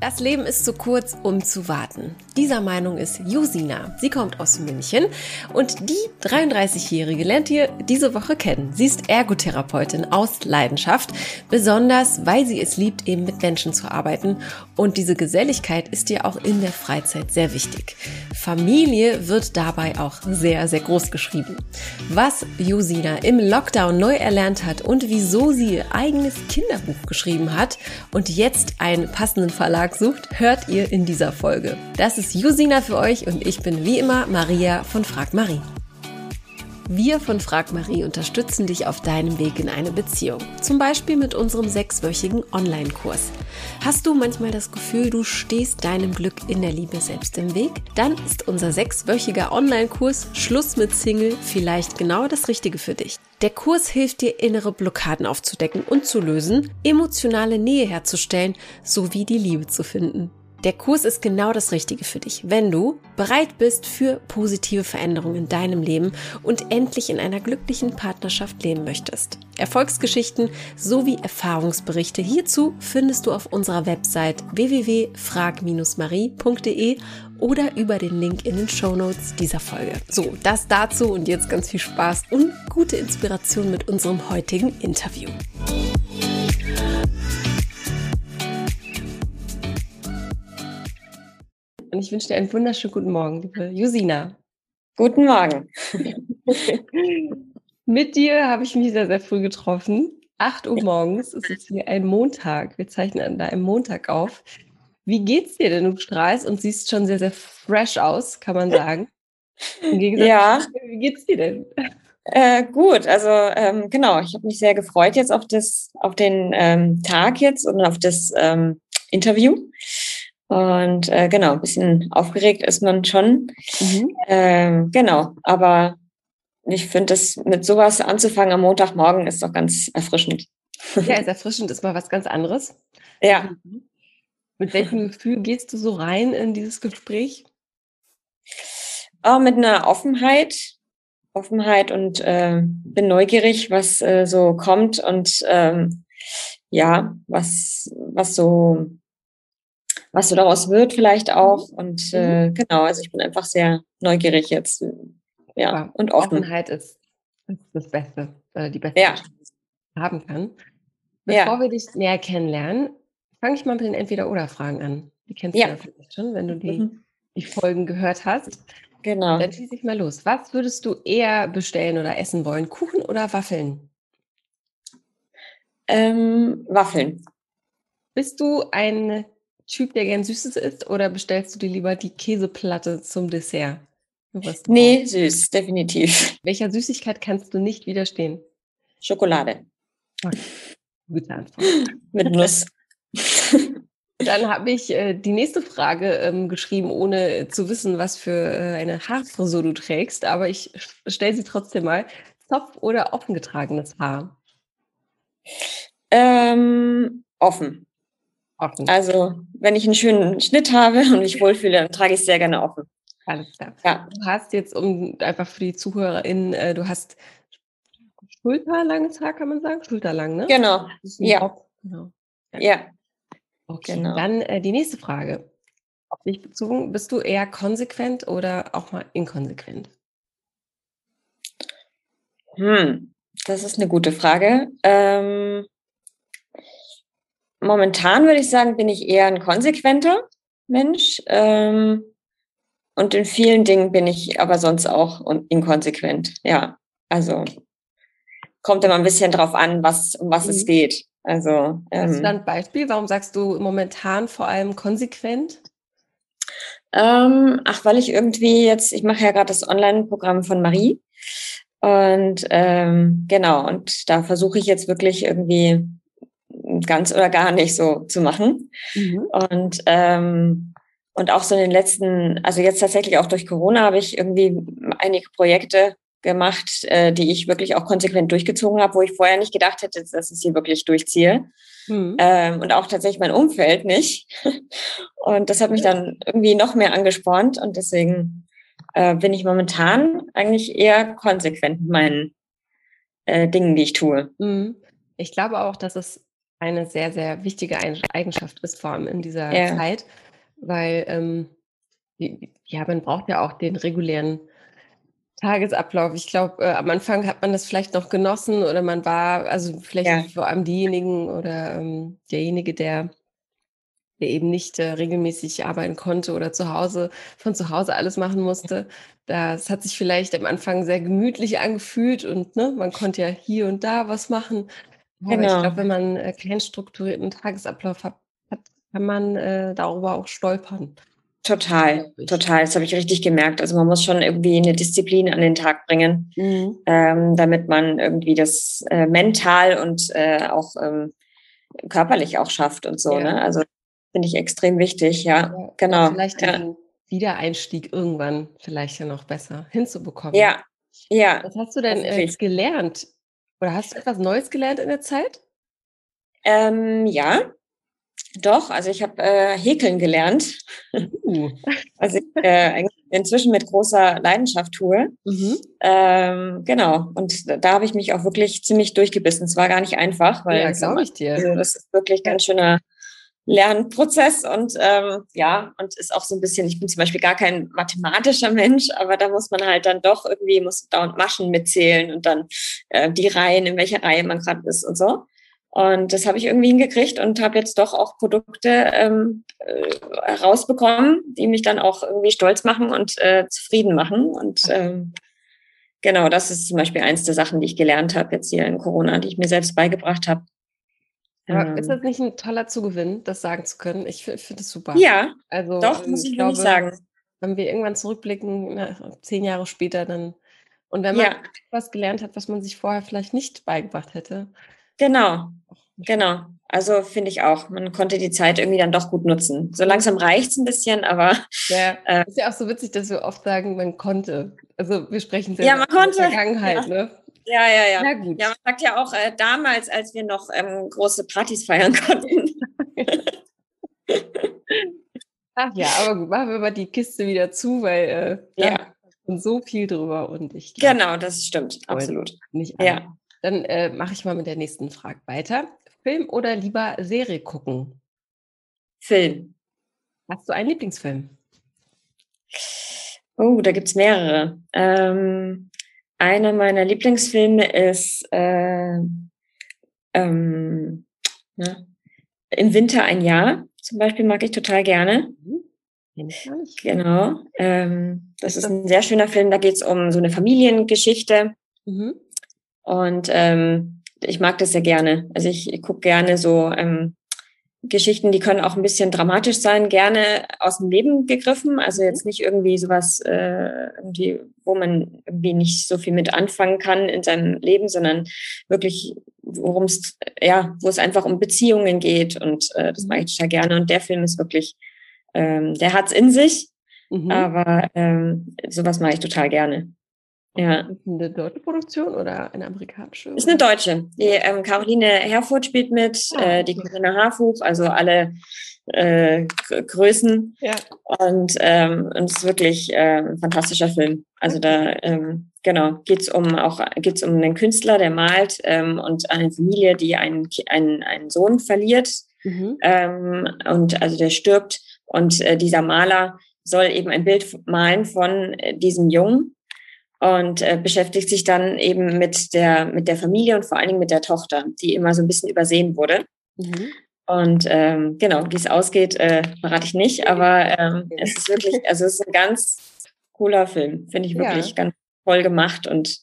Das Leben ist zu kurz, um zu warten. Dieser Meinung ist Jusina. Sie kommt aus München und die 33-Jährige lernt ihr diese Woche kennen. Sie ist Ergotherapeutin aus Leidenschaft, besonders weil sie es liebt, eben mit Menschen zu arbeiten. Und diese Geselligkeit ist ihr auch in der Freizeit sehr wichtig. Familie wird dabei auch sehr, sehr groß geschrieben. Was Jusina im Lockdown neu erlernt hat und wieso sie ihr eigenes Kinderbuch geschrieben hat und jetzt einen passenden Verlag Verlag sucht, hört ihr in dieser Folge. Das ist Jusina für euch und ich bin wie immer Maria von Frag Marie. Wir von Frag Marie unterstützen dich auf deinem Weg in eine Beziehung. Zum Beispiel mit unserem sechswöchigen Online-Kurs. Hast du manchmal das Gefühl, du stehst deinem Glück in der Liebe selbst im Weg? Dann ist unser sechswöchiger Online-Kurs Schluss mit Single vielleicht genau das Richtige für dich. Der Kurs hilft dir, innere Blockaden aufzudecken und zu lösen, emotionale Nähe herzustellen sowie die Liebe zu finden. Der Kurs ist genau das Richtige für dich, wenn du bereit bist für positive Veränderungen in deinem Leben und endlich in einer glücklichen Partnerschaft leben möchtest. Erfolgsgeschichten sowie Erfahrungsberichte hierzu findest du auf unserer Website www.frag-marie.de oder über den Link in den Show Notes dieser Folge. So, das dazu und jetzt ganz viel Spaß und gute Inspiration mit unserem heutigen Interview. Und ich wünsche dir einen wunderschönen guten Morgen, liebe Jusina. Guten Morgen. Mit dir habe ich mich sehr, sehr früh getroffen. 8 Uhr morgens es ist hier ein Montag. Wir zeichnen da einen Montag auf. Wie geht's dir denn? Du strahlst und siehst schon sehr, sehr fresh aus, kann man sagen. Im Gegensatz ja. wie geht's dir denn? Äh, gut, also ähm, genau, ich habe mich sehr gefreut jetzt auf das, auf den ähm, Tag jetzt und auf das ähm, Interview. Und äh, genau, ein bisschen aufgeregt ist man schon. Mhm. Ähm, genau, aber ich finde, das mit sowas anzufangen am Montagmorgen ist doch ganz erfrischend. Ja, ist erfrischend, ist mal was ganz anderes. Ja. Mhm. Mit welchem Gefühl gehst du so rein in dieses Gespräch? Oh, mit einer Offenheit. Offenheit und äh, bin neugierig, was äh, so kommt und ähm, ja, was, was so was so daraus wird vielleicht auch. Und äh, mhm. genau, also ich bin einfach sehr neugierig jetzt. Ja, ja und offen. Offenheit ist, ist das Beste, äh, die beste, ja. haben kann. Bevor ja. wir dich näher kennenlernen, fange ich mal mit den Entweder-Oder-Fragen an. Die kennst ja. du ja vielleicht schon, wenn du die, mhm. die Folgen gehört hast. Genau. Dann schieße ich mal los. Was würdest du eher bestellen oder essen wollen? Kuchen oder Waffeln? Ähm, Waffeln. Bist du ein Typ, der gern Süßes isst, oder bestellst du dir lieber die Käseplatte zum Dessert? Nee, süß, definitiv. Welcher Süßigkeit kannst du nicht widerstehen? Schokolade. Okay. Gute Antwort. Mit Nuss. Dann habe ich äh, die nächste Frage ähm, geschrieben, ohne zu wissen, was für äh, eine Haarfrisur du trägst, aber ich stelle sie trotzdem mal. Zopf oder offen getragenes Haar? Ähm, offen. Offen. Also, wenn ich einen schönen Schnitt habe und mich wohlfühle, dann trage ich es sehr gerne offen. Alles klar. Ja. Du hast jetzt, um einfach für die ZuhörerInnen, äh, du hast schulterlanges Haar, kann man sagen? Schulterlang, ne? Genau. Ja. genau. ja. Ja. Okay, genau. dann äh, die nächste Frage. Auf dich bezogen, bist du eher konsequent oder auch mal inkonsequent? Hm, das ist eine gute Frage. Ähm, momentan würde ich sagen, bin ich eher ein konsequenter Mensch. Ähm, und in vielen Dingen bin ich aber sonst auch inkonsequent. Ja, also kommt immer ein bisschen drauf an, was, um was mhm. es geht. Also, ähm, Hast du ähm, da ein Beispiel? Warum sagst du momentan vor allem konsequent? Ähm, ach, weil ich irgendwie jetzt, ich mache ja gerade das Online-Programm von Marie. Und ähm, genau, und da versuche ich jetzt wirklich irgendwie ganz oder gar nicht so zu machen. Mhm. Und ähm, und auch so in den letzten, also jetzt tatsächlich auch durch Corona habe ich irgendwie einige Projekte gemacht, äh, die ich wirklich auch konsequent durchgezogen habe, wo ich vorher nicht gedacht hätte, dass ich sie wirklich durchziehe. Mhm. Ähm, und auch tatsächlich mein Umfeld nicht. Und das hat mich dann irgendwie noch mehr angespornt und deswegen äh, bin ich momentan eigentlich eher konsequent mit meinen äh, Dingen, die ich tue. Mhm. Ich glaube auch, dass es eine sehr, sehr wichtige Eigenschaft ist, vor allem in dieser ja. Zeit, weil ähm, ja, man braucht ja auch den regulären Tagesablauf. Ich glaube, äh, am Anfang hat man das vielleicht noch genossen oder man war, also vielleicht ja. vor allem diejenigen oder ähm, derjenige, der, der eben nicht äh, regelmäßig arbeiten konnte oder zu Hause, von zu Hause alles machen musste. Das hat sich vielleicht am Anfang sehr gemütlich angefühlt und ne, man konnte ja hier und da was machen. Aber genau. ich glaube, wenn man äh, keinen strukturierten Tagesablauf hat, hat kann man äh, darüber auch stolpern. Total, total. Das habe ich richtig gemerkt. Also man muss schon irgendwie eine Disziplin an den Tag bringen, mhm. ähm, damit man irgendwie das äh, mental und äh, auch ähm, körperlich auch schafft und so. Ja. Ne? Also finde ich extrem wichtig. Ja, ja genau. Vielleicht ja. den Wiedereinstieg irgendwann vielleicht ja noch besser hinzubekommen. Ja, ja. Was hast du denn äh, gelernt? Oder hast du etwas Neues gelernt in der Zeit? Ähm, ja, doch, also ich habe äh, Häkeln gelernt, uh. was ich äh, inzwischen mit großer Leidenschaft tue. Mhm. Ähm, genau, und da habe ich mich auch wirklich ziemlich durchgebissen. Es war gar nicht einfach, weil ja, glaube ich dir. Also das ist wirklich ganz schöner Lernprozess und ähm, ja, und ist auch so ein bisschen, ich bin zum Beispiel gar kein mathematischer Mensch, aber da muss man halt dann doch irgendwie, muss dauernd Maschen mitzählen und dann äh, die Reihen, in welcher Reihe man gerade ist und so. Und das habe ich irgendwie hingekriegt und habe jetzt doch auch Produkte ähm, äh, rausbekommen, die mich dann auch irgendwie stolz machen und äh, zufrieden machen. Und ähm, genau, das ist zum Beispiel eins der Sachen, die ich gelernt habe jetzt hier in Corona, die ich mir selbst beigebracht habe. Aber ähm, ist das nicht ein toller Zugewinn, das sagen zu können? Ich finde es super. Ja, also, doch, muss ich, ich glaube, sagen. Wenn wir irgendwann zurückblicken, na, zehn Jahre später, dann und wenn man ja. was gelernt hat, was man sich vorher vielleicht nicht beigebracht hätte, Genau, genau. Also finde ich auch. Man konnte die Zeit irgendwie dann doch gut nutzen. So langsam reicht es ein bisschen, aber. Ja, äh, ist ja auch so witzig, dass wir oft sagen, man konnte. Also wir sprechen sehr ja, man konnte. Vergangenheit, ja. ne? Ja, ja, ja. Ja, gut. ja man sagt ja auch äh, damals, als wir noch ähm, große Partys feiern konnten. Ach ja, aber gut, machen wir mal die Kiste wieder zu, weil äh, ja. und so viel drüber und ich. Glaub, genau, das stimmt, absolut. Nicht ja. Dann äh, mache ich mal mit der nächsten Frage weiter. Film oder lieber Serie gucken? Film. Hast du einen Lieblingsfilm? Oh, da gibt es mehrere. Ähm, einer meiner Lieblingsfilme ist äh, ähm, na, Im Winter ein Jahr. Zum Beispiel mag ich total gerne. Mhm. Genau. Ähm, das ist ein sehr schöner Film. Da geht es um so eine Familiengeschichte. Mhm. Und ähm, ich mag das sehr gerne. Also ich, ich gucke gerne so ähm, Geschichten, die können auch ein bisschen dramatisch sein, gerne aus dem Leben gegriffen. Also jetzt nicht irgendwie sowas, äh, irgendwie, wo man irgendwie nicht so viel mit anfangen kann in seinem Leben, sondern wirklich, worum es, ja, wo es einfach um Beziehungen geht. Und äh, das mache ich total gerne. Und der Film ist wirklich, ähm, der hat's in sich. Mhm. Aber ähm, sowas mache ich total gerne. Ja. Eine deutsche Produktion oder eine amerikanische? Ist eine deutsche. Die ähm, Caroline Herfurth spielt mit, ah, äh, die Corinna Harfuch, also alle äh, Größen. Ja. Und, ähm, und es ist wirklich äh, ein fantastischer Film. Also da ähm, genau geht's um auch geht's um einen Künstler, der malt ähm, und eine Familie, die einen, einen, einen Sohn verliert. Mhm. Ähm, und also der stirbt und äh, dieser Maler soll eben ein Bild malen von äh, diesem Jungen und äh, beschäftigt sich dann eben mit der, mit der Familie und vor allen Dingen mit der Tochter, die immer so ein bisschen übersehen wurde. Mhm. Und ähm, genau, wie es ausgeht, äh, verrate ich nicht, aber ähm, es ist wirklich, also es ist ein ganz cooler Film, finde ich wirklich ja. ganz toll gemacht und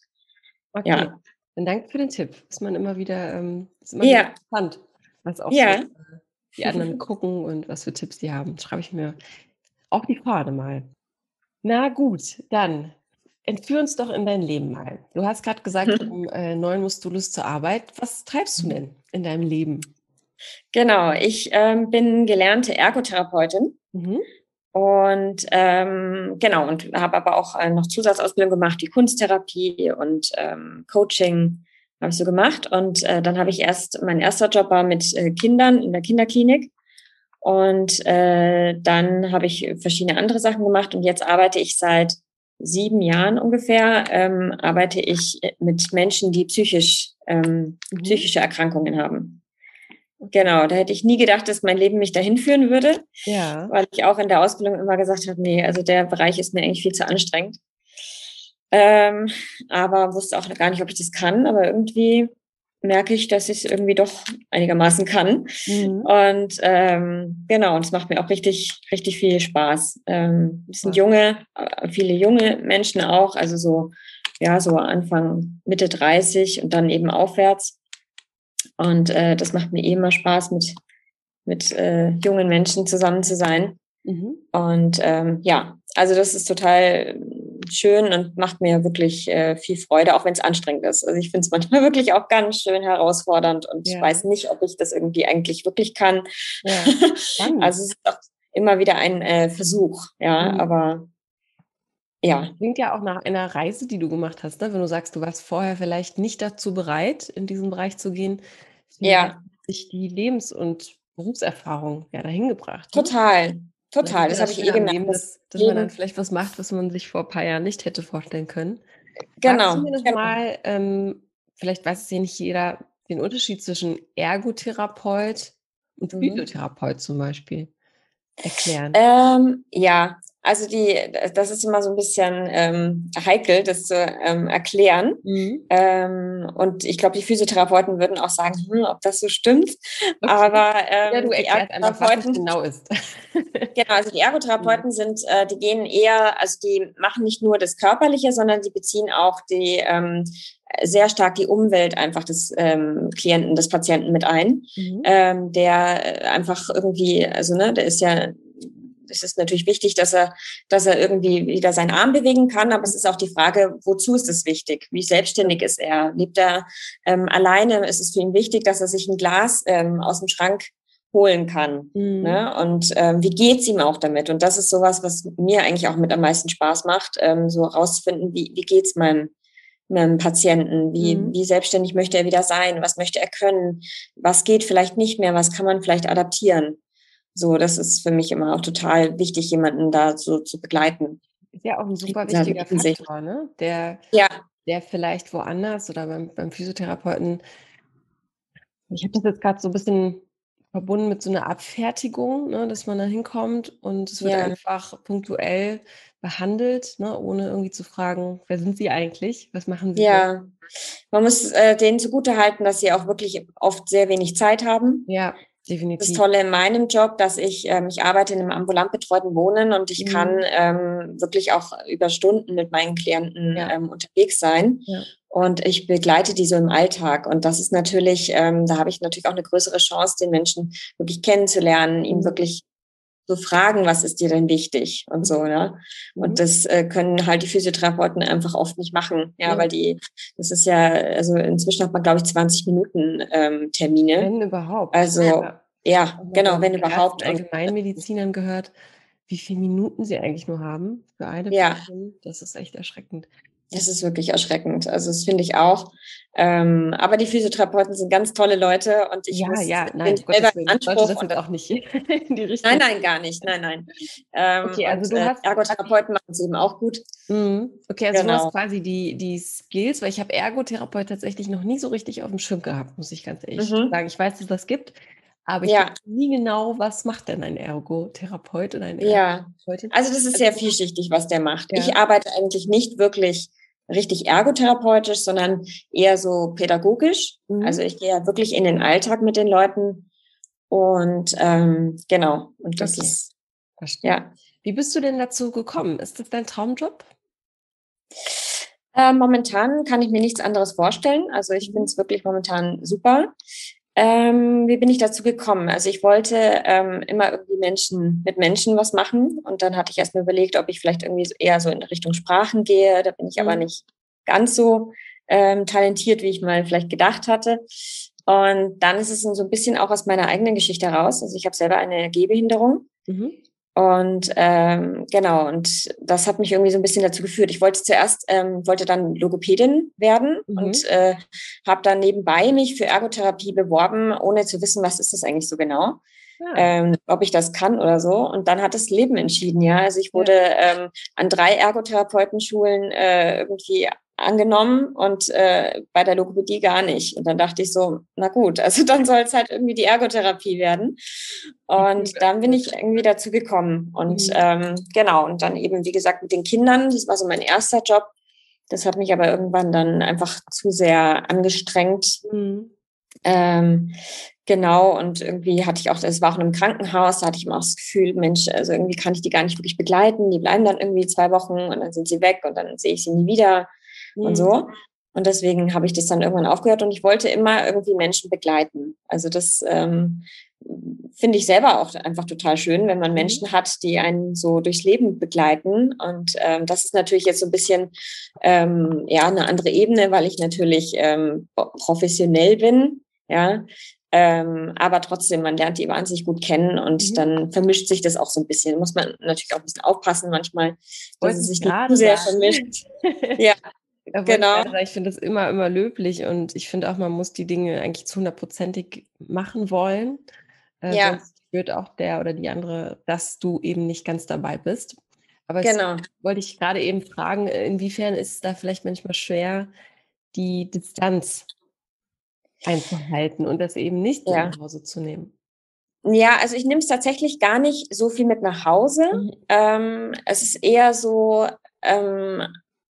okay. ja. Dann danke für den Tipp. Ist man immer wieder, ähm, ist immer ja. interessant, was auch ja. so, äh, die anderen gucken und was für Tipps die haben. Schreibe ich mir auf die Fahne mal. Na gut, dann entführ uns doch in dein Leben mal. Du hast gerade gesagt, mhm. um äh, neun musst du Lust zur Arbeit. Was treibst du denn in deinem Leben? Genau, ich ähm, bin gelernte Ergotherapeutin. Mhm. Und ähm, genau, und habe aber auch äh, noch Zusatzausbildung gemacht, wie Kunsttherapie und ähm, Coaching habe ich so gemacht. Und äh, dann habe ich erst, mein erster Job war mit äh, Kindern in der Kinderklinik. Und äh, dann habe ich verschiedene andere Sachen gemacht und jetzt arbeite ich seit sieben Jahren ungefähr ähm, arbeite ich mit Menschen, die psychisch, ähm, mhm. psychische Erkrankungen haben. Genau, da hätte ich nie gedacht, dass mein Leben mich dahin führen würde. Ja. Weil ich auch in der Ausbildung immer gesagt habe, nee, also der Bereich ist mir eigentlich viel zu anstrengend. Ähm, aber wusste auch gar nicht, ob ich das kann. Aber irgendwie merke ich, dass ich es irgendwie doch einigermaßen kann. Mhm. Und ähm, genau, und es macht mir auch richtig, richtig viel Spaß. Ähm, es sind junge, äh, viele junge Menschen auch, also so, ja, so Anfang, Mitte 30 und dann eben aufwärts. Und äh, das macht mir eh immer Spaß, mit, mit äh, jungen Menschen zusammen zu sein. Mhm. Und ähm, ja, also das ist total schön und macht mir wirklich äh, viel Freude, auch wenn es anstrengend ist. Also ich finde es manchmal wirklich auch ganz schön herausfordernd und ja. ich weiß nicht, ob ich das irgendwie eigentlich wirklich kann. Ja. also es ist auch immer wieder ein äh, Versuch, ja, mhm. aber ja. Klingt ja auch nach einer Reise, die du gemacht hast, ne? wenn du sagst, du warst vorher vielleicht nicht dazu bereit, in diesen Bereich zu gehen. Ja. Sich die Lebens- und Berufserfahrung ja dahin gebracht. Ne? Total. Total, das, das habe ich eh gemerkt. dass, dass man dann vielleicht was macht, was man sich vor ein paar Jahren nicht hätte vorstellen können. Genau. Sagst du mir noch genau. mal, ähm, vielleicht weiß es ja nicht jeder, den Unterschied zwischen Ergotherapeut und mhm. Physiotherapeut zum Beispiel erklären? Ähm, ja, also die, das ist immer so ein bisschen ähm, heikel, das zu ähm, erklären. Mhm. Ähm, und ich glaube, die Physiotherapeuten würden auch sagen, hm, ob das so stimmt. Okay. Aber ähm, ja, du die Ergotherapeuten genau ist. genau, also die Ergotherapeuten mhm. sind, äh, die gehen eher, also die machen nicht nur das Körperliche, sondern die beziehen auch die ähm, sehr stark die Umwelt einfach des ähm, Klienten, des Patienten mit ein, mhm. ähm, der einfach irgendwie, also ne, der ist ja es ist natürlich wichtig, dass er, dass er irgendwie wieder seinen Arm bewegen kann, aber es ist auch die Frage, wozu ist es wichtig? Wie selbstständig ist er? Lebt er ähm, alleine? Ist es für ihn wichtig, dass er sich ein Glas ähm, aus dem Schrank holen kann? Mhm. Ne? Und ähm, wie geht's ihm auch damit? Und das ist sowas, was mir eigentlich auch mit am meisten Spaß macht, ähm, so rauszufinden, wie, wie geht's meinem meinem Patienten, wie, mhm. wie selbstständig möchte er wieder sein, was möchte er können, was geht vielleicht nicht mehr, was kann man vielleicht adaptieren. So, das ist für mich immer auch total wichtig, jemanden da so zu begleiten. Ist ja auch ein super wichtiger Faktor, ne? Der, ja. der vielleicht woanders oder beim, beim Physiotherapeuten, ich habe das jetzt gerade so ein bisschen verbunden mit so einer Abfertigung, ne, dass man da hinkommt und es wird ja. einfach punktuell behandelt, ne, ohne irgendwie zu fragen, wer sind Sie eigentlich? Was machen Sie? Ja, denn? man muss äh, denen zugutehalten, dass sie auch wirklich oft sehr wenig Zeit haben. Ja. Definitiv. Das Tolle in meinem Job, dass ich, ähm, ich arbeite in einem ambulant betreuten Wohnen und ich mhm. kann ähm, wirklich auch über Stunden mit meinen Klienten ja. ähm, unterwegs sein. Ja. Und ich begleite die so im Alltag. Und das ist natürlich, ähm, da habe ich natürlich auch eine größere Chance, den Menschen wirklich kennenzulernen, ihm wirklich zu fragen, was ist dir denn wichtig und so, ne? Und mhm. das äh, können halt die Physiotherapeuten einfach oft nicht machen, ja, ja, weil die, das ist ja, also inzwischen hat man, glaube ich, 20 Minuten ähm, Termine. Wenn überhaupt. Also, ja, ja genau, wenn überhaupt. Allgemeinmedizinern gehört, wie viele Minuten sie eigentlich nur haben für eine ja. Person. Das ist echt erschreckend. Das ist wirklich erschreckend. Also das finde ich auch. Ähm, aber die Physiotherapeuten sind ganz tolle Leute und ich ja, muss, ja, nein, bin selber im Anspruch das und auch nicht in die Richtung. Nein, nein, gar nicht. Nein, nein. Ähm, okay, also und, du äh, hast Ergotherapeuten machen es eben auch gut. Mhm. Okay, also genau. du hast quasi die, die Skills, weil ich habe Ergotherapeut tatsächlich noch nie so richtig auf dem Schirm gehabt, muss ich ganz ehrlich mhm. sagen. Ich weiß, dass das gibt. Aber ich ja. weiß nie genau, was macht denn ein Ergotherapeut oder eine ja. Also das ist sehr vielschichtig, was der macht. Ja. Ich arbeite eigentlich nicht wirklich richtig ergotherapeutisch, sondern eher so pädagogisch. Mhm. Also ich gehe ja wirklich in den Alltag mit den Leuten. Und ähm, genau, und das okay. ist Verstehe. ja. Wie bist du denn dazu gekommen? Ist das dein Traumjob? Äh, momentan kann ich mir nichts anderes vorstellen. Also ich finde es wirklich momentan super. Ähm, wie bin ich dazu gekommen? Also ich wollte ähm, immer irgendwie Menschen mit Menschen was machen und dann hatte ich erst mal überlegt, ob ich vielleicht irgendwie eher so in Richtung Sprachen gehe. Da bin ich mhm. aber nicht ganz so ähm, talentiert, wie ich mal vielleicht gedacht hatte. Und dann ist es so ein bisschen auch aus meiner eigenen Geschichte heraus. Also ich habe selber eine Gehbehinderung. Mhm. Und ähm, genau, und das hat mich irgendwie so ein bisschen dazu geführt. Ich wollte zuerst, ähm, wollte dann Logopädin werden mhm. und äh, habe dann nebenbei mich für Ergotherapie beworben, ohne zu wissen, was ist das eigentlich so genau. Ja. Ähm, ob ich das kann oder so. Und dann hat das Leben entschieden, ja. Also ich wurde ja. ähm, an drei Ergotherapeutenschulen äh, irgendwie angenommen und äh, bei der Logopädie gar nicht. Und dann dachte ich so, na gut, also dann soll es halt irgendwie die Ergotherapie werden. Und dann bin ich irgendwie dazu gekommen. Und mhm. ähm, genau, und dann eben, wie gesagt, mit den Kindern, das war so mein erster Job. Das hat mich aber irgendwann dann einfach zu sehr angestrengt. Mhm. Ähm, Genau, und irgendwie hatte ich auch, das war auch in einem Krankenhaus, da hatte ich immer auch das Gefühl, Mensch, also irgendwie kann ich die gar nicht wirklich begleiten. Die bleiben dann irgendwie zwei Wochen und dann sind sie weg und dann sehe ich sie nie wieder mhm. und so. Und deswegen habe ich das dann irgendwann aufgehört und ich wollte immer irgendwie Menschen begleiten. Also das ähm, finde ich selber auch einfach total schön, wenn man mhm. Menschen hat, die einen so durchs Leben begleiten. Und ähm, das ist natürlich jetzt so ein bisschen ähm, ja eine andere Ebene, weil ich natürlich ähm, professionell bin. Ja, ähm, aber trotzdem, man lernt die wahnsinnig gut kennen und mhm. dann vermischt sich das auch so ein bisschen. Muss man natürlich auch ein bisschen aufpassen manchmal, dass es sich nicht zu sehr vermischt. ja, genau. Ich, finde das immer, immer löblich und ich finde auch, man muss die Dinge eigentlich zu hundertprozentig machen wollen. Äh, ja. Sonst spürt auch der oder die andere, dass du eben nicht ganz dabei bist. Aber genau. wollte ich gerade eben fragen, inwiefern ist es da vielleicht manchmal schwer, die Distanz einzuhalten und das eben nicht ja. nach Hause zu nehmen? Ja, also ich nehme es tatsächlich gar nicht so viel mit nach Hause. Mhm. Ähm, es ist eher so, ähm,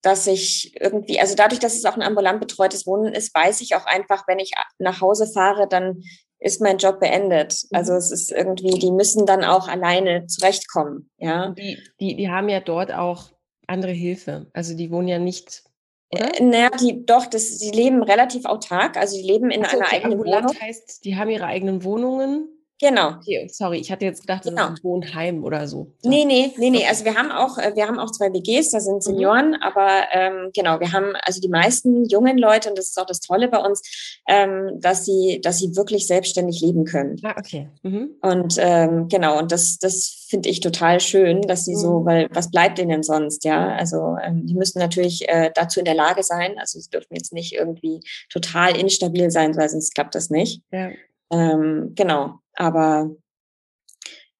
dass ich irgendwie, also dadurch, dass es auch ein ambulant betreutes Wohnen ist, weiß ich auch einfach, wenn ich nach Hause fahre, dann ist mein Job beendet. Mhm. Also es ist irgendwie, die müssen dann auch alleine zurechtkommen. Ja. Die, die, die haben ja dort auch andere Hilfe. Also die wohnen ja nicht oder? Äh, naja, die, doch, das, die leben relativ autark, also die leben in so, einer okay, eigenen Wohnung. heißt, die haben ihre eigenen Wohnungen Genau. Okay, sorry, ich hatte jetzt gedacht, das genau. ist ein Wohnheim oder so. Nee, nee, nee, nee. Also wir haben auch, äh, wir haben auch zwei WGs, da sind mhm. Senioren, mhm. aber ähm, genau, wir haben also die meisten jungen Leute, und das ist auch das Tolle bei uns, ähm, dass sie, dass sie wirklich selbstständig leben können. Ah, okay. Mhm. Und ähm, genau, und das, das finde ich total schön, dass sie mhm. so, weil was bleibt ihnen sonst, ja? Also ähm, die müssen natürlich äh, dazu in der Lage sein, also sie dürfen jetzt nicht irgendwie total instabil sein, weil sonst klappt das nicht. Ja. Ähm, genau. Aber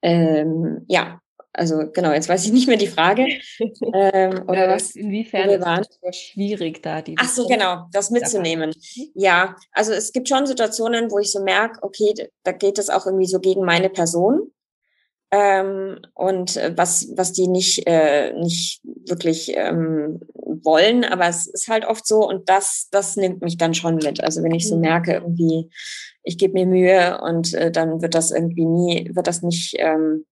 ähm, ja, also genau, jetzt weiß ich nicht mehr die Frage. Ähm, oder ja, was, inwiefern wir waren. ist es schwierig da die Ach so, genau, das mitzunehmen. Ja, also es gibt schon Situationen, wo ich so merke, okay, da geht es auch irgendwie so gegen meine Person. Ähm, und äh, was, was die nicht, äh, nicht wirklich ähm, wollen, aber es ist halt oft so und das, das nimmt mich dann schon mit. Also wenn ich so mhm. merke, irgendwie, ich gebe mir Mühe und äh, dann wird das irgendwie nie, wird das nicht, ähm,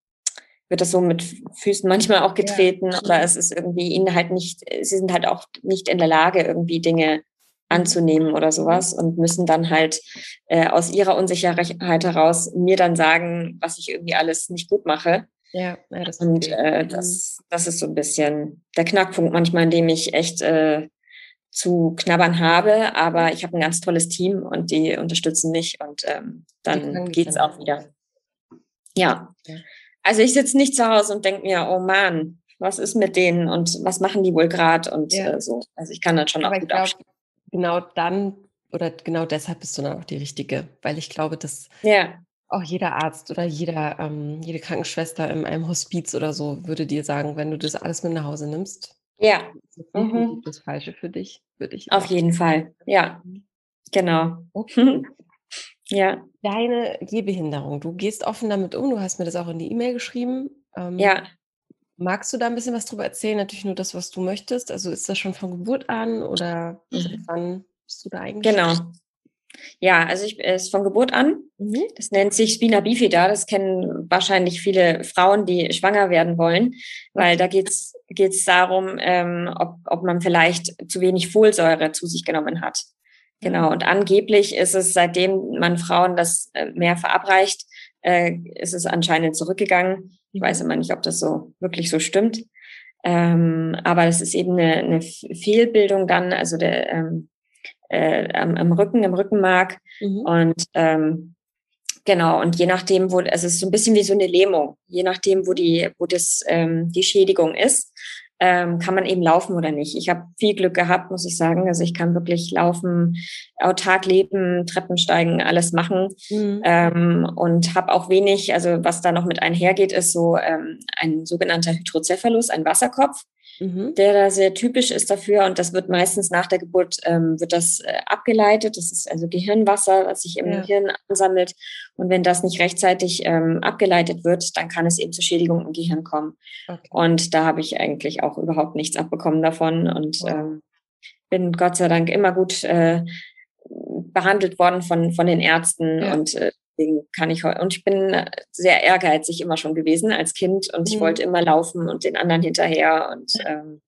wird das so mit Füßen manchmal auch getreten ja. oder es ist irgendwie ihnen halt nicht, sie sind halt auch nicht in der Lage, irgendwie Dinge anzunehmen oder sowas und müssen dann halt äh, aus ihrer Unsicherheit heraus mir dann sagen, was ich irgendwie alles nicht gut mache. Ja, ja das und äh, das, das ist so ein bisschen der Knackpunkt manchmal, in dem ich echt äh, zu knabbern habe, aber ich habe ein ganz tolles Team und die unterstützen mich und ähm, dann geht's auch wieder. Ja. Also ich sitze nicht zu Hause und denke mir, oh Mann, was ist mit denen und was machen die wohl gerade und ja. äh, so. Also ich kann das schon aber auch gut glaub, Genau dann oder genau deshalb bist du dann auch die Richtige, weil ich glaube, dass ja. auch jeder Arzt oder jeder, ähm, jede Krankenschwester in einem Hospiz oder so würde dir sagen, wenn du das alles mit nach Hause nimmst, ja. Mhm. Das Falsche für dich, würde ich. Auf jeden Fall, ja. Genau. Okay. ja. Deine Gehbehinderung, du gehst offen damit um, du hast mir das auch in die E-Mail geschrieben. Ähm, ja. Magst du da ein bisschen was drüber erzählen? Natürlich nur das, was du möchtest. Also ist das schon von Geburt an oder mhm. wann bist du da eigentlich? Genau. Ja, also ich ist von Geburt an. Mhm. Das nennt sich Spina bifida. Das kennen wahrscheinlich viele Frauen, die schwanger werden wollen, weil da geht's geht's darum, ähm, ob, ob man vielleicht zu wenig Folsäure zu sich genommen hat. Genau. Und angeblich ist es, seitdem man Frauen das äh, mehr verabreicht, äh, ist es anscheinend zurückgegangen. Ich weiß immer nicht, ob das so wirklich so stimmt. Ähm, aber das ist eben eine, eine Fehlbildung dann, also der ähm, äh, am, am Rücken, im Rückenmark. Mhm. Und ähm, genau, und je nachdem, wo, also es ist so ein bisschen wie so eine Lähmung, je nachdem, wo die, wo das ähm, die Schädigung ist, ähm, kann man eben laufen oder nicht. Ich habe viel Glück gehabt, muss ich sagen. Also ich kann wirklich laufen, autark leben, Treppen steigen, alles machen mhm. ähm, und habe auch wenig. Also was da noch mit einhergeht, ist so ähm, ein sogenannter Hydrocephalus, ein Wasserkopf. Mhm. der da sehr typisch ist dafür. Und das wird meistens nach der Geburt ähm, wird das äh, abgeleitet. Das ist also Gehirnwasser, was sich im ja. Gehirn ansammelt. Und wenn das nicht rechtzeitig ähm, abgeleitet wird, dann kann es eben zu Schädigungen im Gehirn kommen. Okay. Und da habe ich eigentlich auch überhaupt nichts abbekommen davon und wow. ähm, bin Gott sei Dank immer gut äh, behandelt worden von, von den Ärzten ja. und äh, deswegen kann ich und ich bin äh, sehr ehrgeizig immer schon gewesen als Kind und ich mhm. wollte immer laufen und den anderen hinterher und ähm,